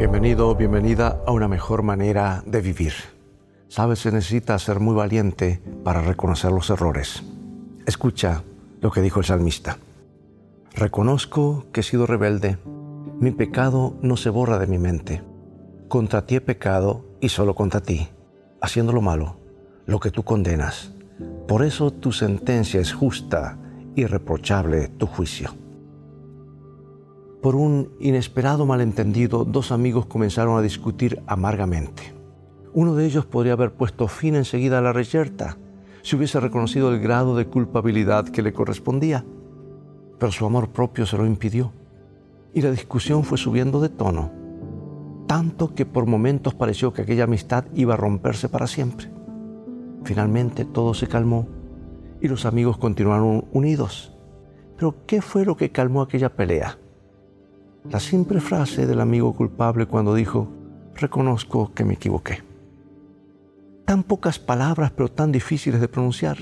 Bienvenido, bienvenida a una mejor manera de vivir. Sabes, se necesita ser muy valiente para reconocer los errores. Escucha lo que dijo el salmista. Reconozco que he sido rebelde. Mi pecado no se borra de mi mente. Contra ti he pecado y solo contra ti, haciendo lo malo, lo que tú condenas. Por eso tu sentencia es justa, irreprochable tu juicio. Por un inesperado malentendido, dos amigos comenzaron a discutir amargamente. Uno de ellos podría haber puesto fin enseguida a la reyerta si hubiese reconocido el grado de culpabilidad que le correspondía, pero su amor propio se lo impidió y la discusión fue subiendo de tono, tanto que por momentos pareció que aquella amistad iba a romperse para siempre. Finalmente todo se calmó y los amigos continuaron unidos. Pero ¿qué fue lo que calmó aquella pelea? La simple frase del amigo culpable cuando dijo, reconozco que me equivoqué. Tan pocas palabras pero tan difíciles de pronunciar.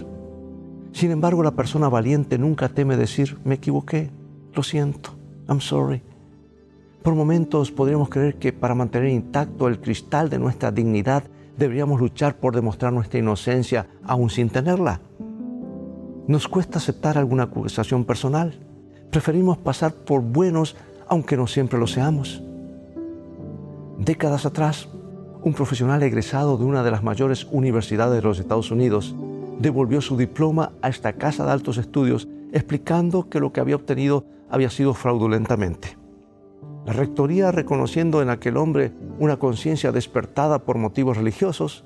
Sin embargo, la persona valiente nunca teme decir, me equivoqué, lo siento, I'm sorry. Por momentos podríamos creer que para mantener intacto el cristal de nuestra dignidad deberíamos luchar por demostrar nuestra inocencia aún sin tenerla. Nos cuesta aceptar alguna acusación personal. Preferimos pasar por buenos aunque no siempre lo seamos. Décadas atrás, un profesional egresado de una de las mayores universidades de los Estados Unidos devolvió su diploma a esta casa de altos estudios explicando que lo que había obtenido había sido fraudulentamente. La rectoría, reconociendo en aquel hombre una conciencia despertada por motivos religiosos,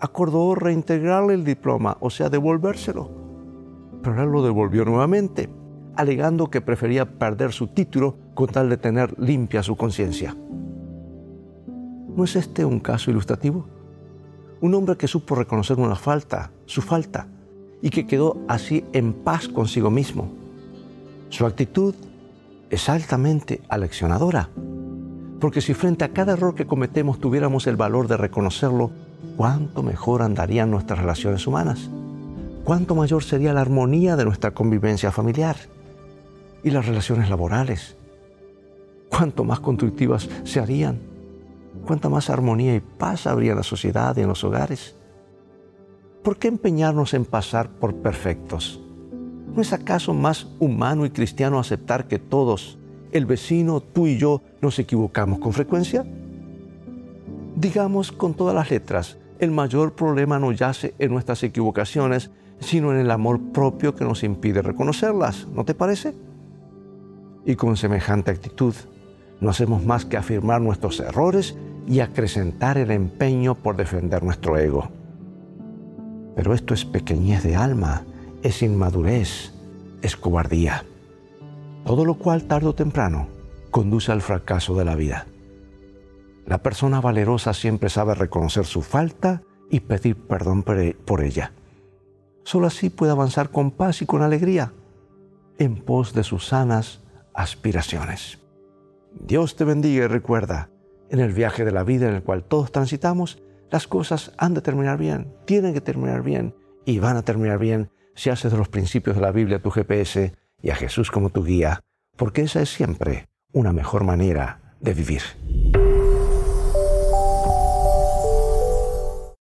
acordó reintegrarle el diploma, o sea, devolvérselo. Pero él lo devolvió nuevamente alegando que prefería perder su título con tal de tener limpia su conciencia. ¿No es este un caso ilustrativo? Un hombre que supo reconocer una falta, su falta, y que quedó así en paz consigo mismo. Su actitud es altamente aleccionadora, porque si frente a cada error que cometemos tuviéramos el valor de reconocerlo, cuánto mejor andarían nuestras relaciones humanas, cuánto mayor sería la armonía de nuestra convivencia familiar y las relaciones laborales. Cuánto más constructivas se harían, cuánta más armonía y paz habría en la sociedad y en los hogares. ¿Por qué empeñarnos en pasar por perfectos? ¿No es acaso más humano y cristiano aceptar que todos, el vecino, tú y yo, nos equivocamos con frecuencia? Digamos con todas las letras, el mayor problema no yace en nuestras equivocaciones, sino en el amor propio que nos impide reconocerlas, ¿no te parece? Y con semejante actitud no hacemos más que afirmar nuestros errores y acrecentar el empeño por defender nuestro ego. Pero esto es pequeñez de alma, es inmadurez, es cobardía. Todo lo cual tarde o temprano conduce al fracaso de la vida. La persona valerosa siempre sabe reconocer su falta y pedir perdón por ella. Solo así puede avanzar con paz y con alegría en pos de sus sanas aspiraciones. Dios te bendiga y recuerda, en el viaje de la vida en el cual todos transitamos, las cosas han de terminar bien, tienen que terminar bien y van a terminar bien si haces de los principios de la Biblia tu GPS y a Jesús como tu guía, porque esa es siempre una mejor manera de vivir.